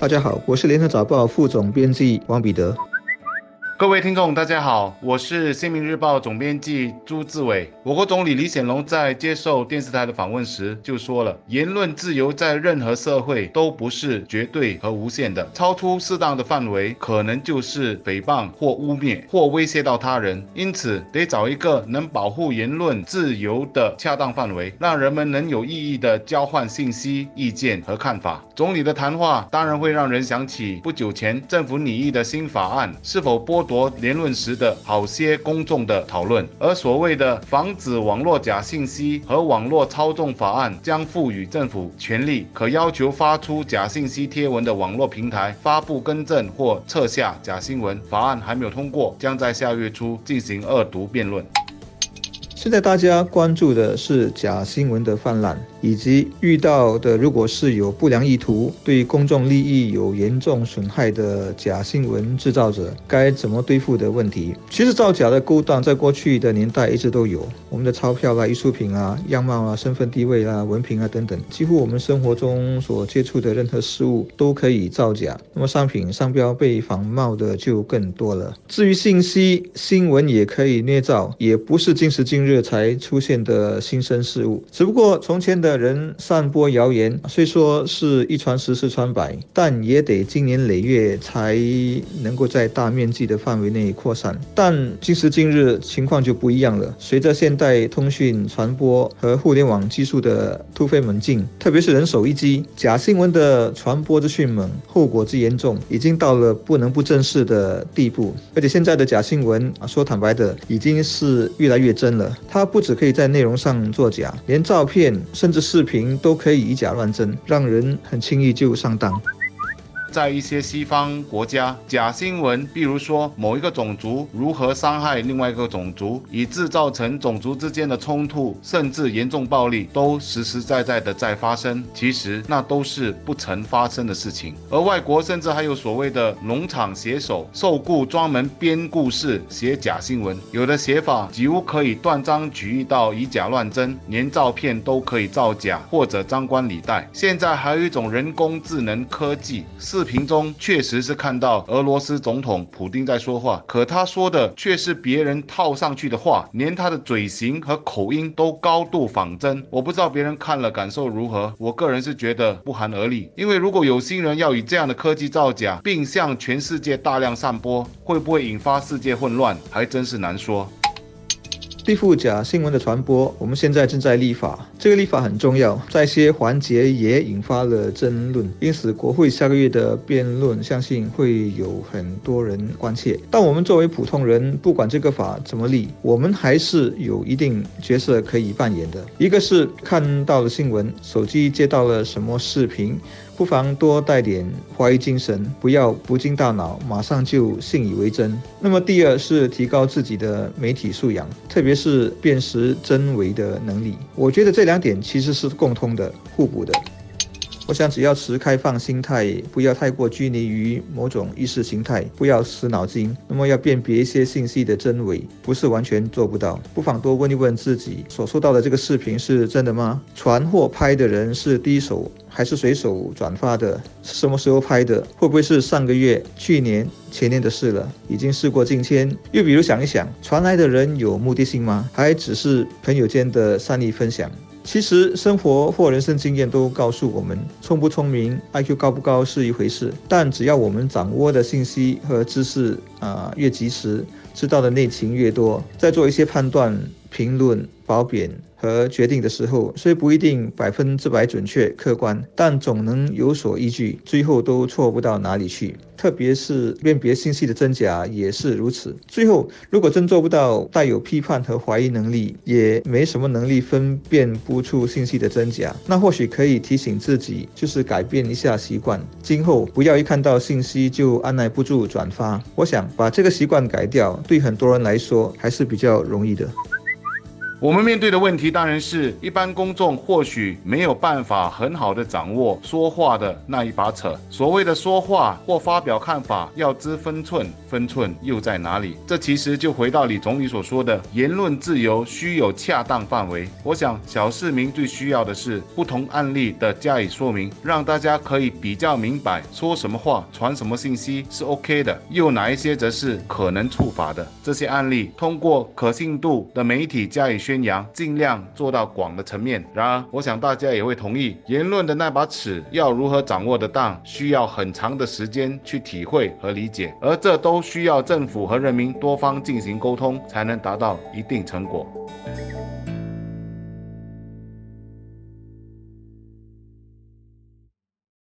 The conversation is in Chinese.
大家好，我是联合早报副总编辑王彼得。各位听众，大家好，我是《新民日报》总编辑朱志伟。我国总理李显龙在接受电视台的访问时就说了，言论自由在任何社会都不是绝对和无限的，超出适当的范围，可能就是诽谤或污蔑或威胁到他人。因此，得找一个能保护言论自由的恰当范围，让人们能有意义的交换信息、意见和看法。总理的谈话当然会让人想起不久前政府拟议的新法案是否剥。夺言论时的好些公众的讨论，而所谓的防止网络假信息和网络操纵法案将赋予政府权力，可要求发出假信息贴文的网络平台发布更正或撤下假新闻。法案还没有通过，将在下月初进行二读辩论。现在大家关注的是假新闻的泛滥，以及遇到的如果是有不良意图、对公众利益有严重损害的假新闻制造者，该怎么对付的问题。其实造假的勾当在过去的年代一直都有，我们的钞票啦、艺术品啊、样貌啊、身份地位啊、文凭啊等等，几乎我们生活中所接触的任何事物都可以造假。那么商品商标被仿冒的就更多了。至于信息新闻也可以捏造，也不是今时今日。这才出现的新生事物，只不过从前的人散播谣言，虽说是一传十，十传百，但也得经年累月才能够在大面积的范围内扩散。但今时今日情况就不一样了，随着现代通讯传播和互联网技术的突飞猛进，特别是人手一机，假新闻的传播之迅猛，后果之严重，已经到了不能不正视的地步。而且现在的假新闻啊，说坦白的，已经是越来越真了。它不只可以在内容上作假，连照片甚至视频都可以以假乱真，让人很轻易就上当。在一些西方国家，假新闻，比如说某一个种族如何伤害另外一个种族，以致造成种族之间的冲突，甚至严重暴力，都实实在在的在发生。其实那都是不曾发生的事情。而外国甚至还有所谓的农场写手，受雇专门编故事、写假新闻，有的写法几乎可以断章取义到以假乱真，连照片都可以造假或者张冠李戴。现在还有一种人工智能科技是。视频中确实是看到俄罗斯总统普京在说话，可他说的却是别人套上去的话，连他的嘴型和口音都高度仿真。我不知道别人看了感受如何，我个人是觉得不寒而栗。因为如果有心人要以这样的科技造假，并向全世界大量散播，会不会引发世界混乱，还真是难说。对付假新闻的传播，我们现在正在立法。这个立法很重要，在一些环节也引发了争论，因此国会下个月的辩论，相信会有很多人关切。但我们作为普通人，不管这个法怎么立，我们还是有一定角色可以扮演的。一个是看到了新闻，手机接到了什么视频。不妨多带点怀疑精神，不要不经大脑马上就信以为真。那么第二是提高自己的媒体素养，特别是辨识真伪的能力。我觉得这两点其实是共通的、互补的。我想，只要持开放心态，不要太过拘泥于某种意识形态，不要死脑筋。那么，要辨别一些信息的真伪，不是完全做不到。不妨多问一问自己，所收到的这个视频是真的吗？传或拍的人是第一手还是随手转发的？是什么时候拍的？会不会是上个月、去年、前年的事了？已经事过境迁。又比如想一想，传来的人有目的性吗？还只是朋友间的善意分享？其实，生活或人生经验都告诉我们，聪不聪明、IQ 高不高是一回事，但只要我们掌握的信息和知识啊越及时，知道的内情越多，再做一些判断、评论、褒贬。和决定的时候，虽不一定百分之百准确客观，但总能有所依据，最后都错不到哪里去。特别是辨别信息的真假也是如此。最后，如果真做不到带有批判和怀疑能力，也没什么能力分辨不出信息的真假，那或许可以提醒自己，就是改变一下习惯，今后不要一看到信息就按耐不住转发。我想把这个习惯改掉，对很多人来说还是比较容易的。我们面对的问题当然是，一般公众或许没有办法很好的掌握说话的那一把尺。所谓的说话或发表看法，要知分寸，分寸又在哪里？这其实就回到李总理所说的言论自由需有恰当范围。我想小市民最需要的是不同案例的加以说明，让大家可以比较明白说什么话、传什么信息是 OK 的，又哪一些则是可能触法的。这些案例通过可信度的媒体加以宣扬，尽量做到广的层面。然而，我想大家也会同意，言论的那把尺要如何掌握的当，需要很长的时间去体会和理解，而这都需要政府和人民多方进行沟通，才能达到一定成果。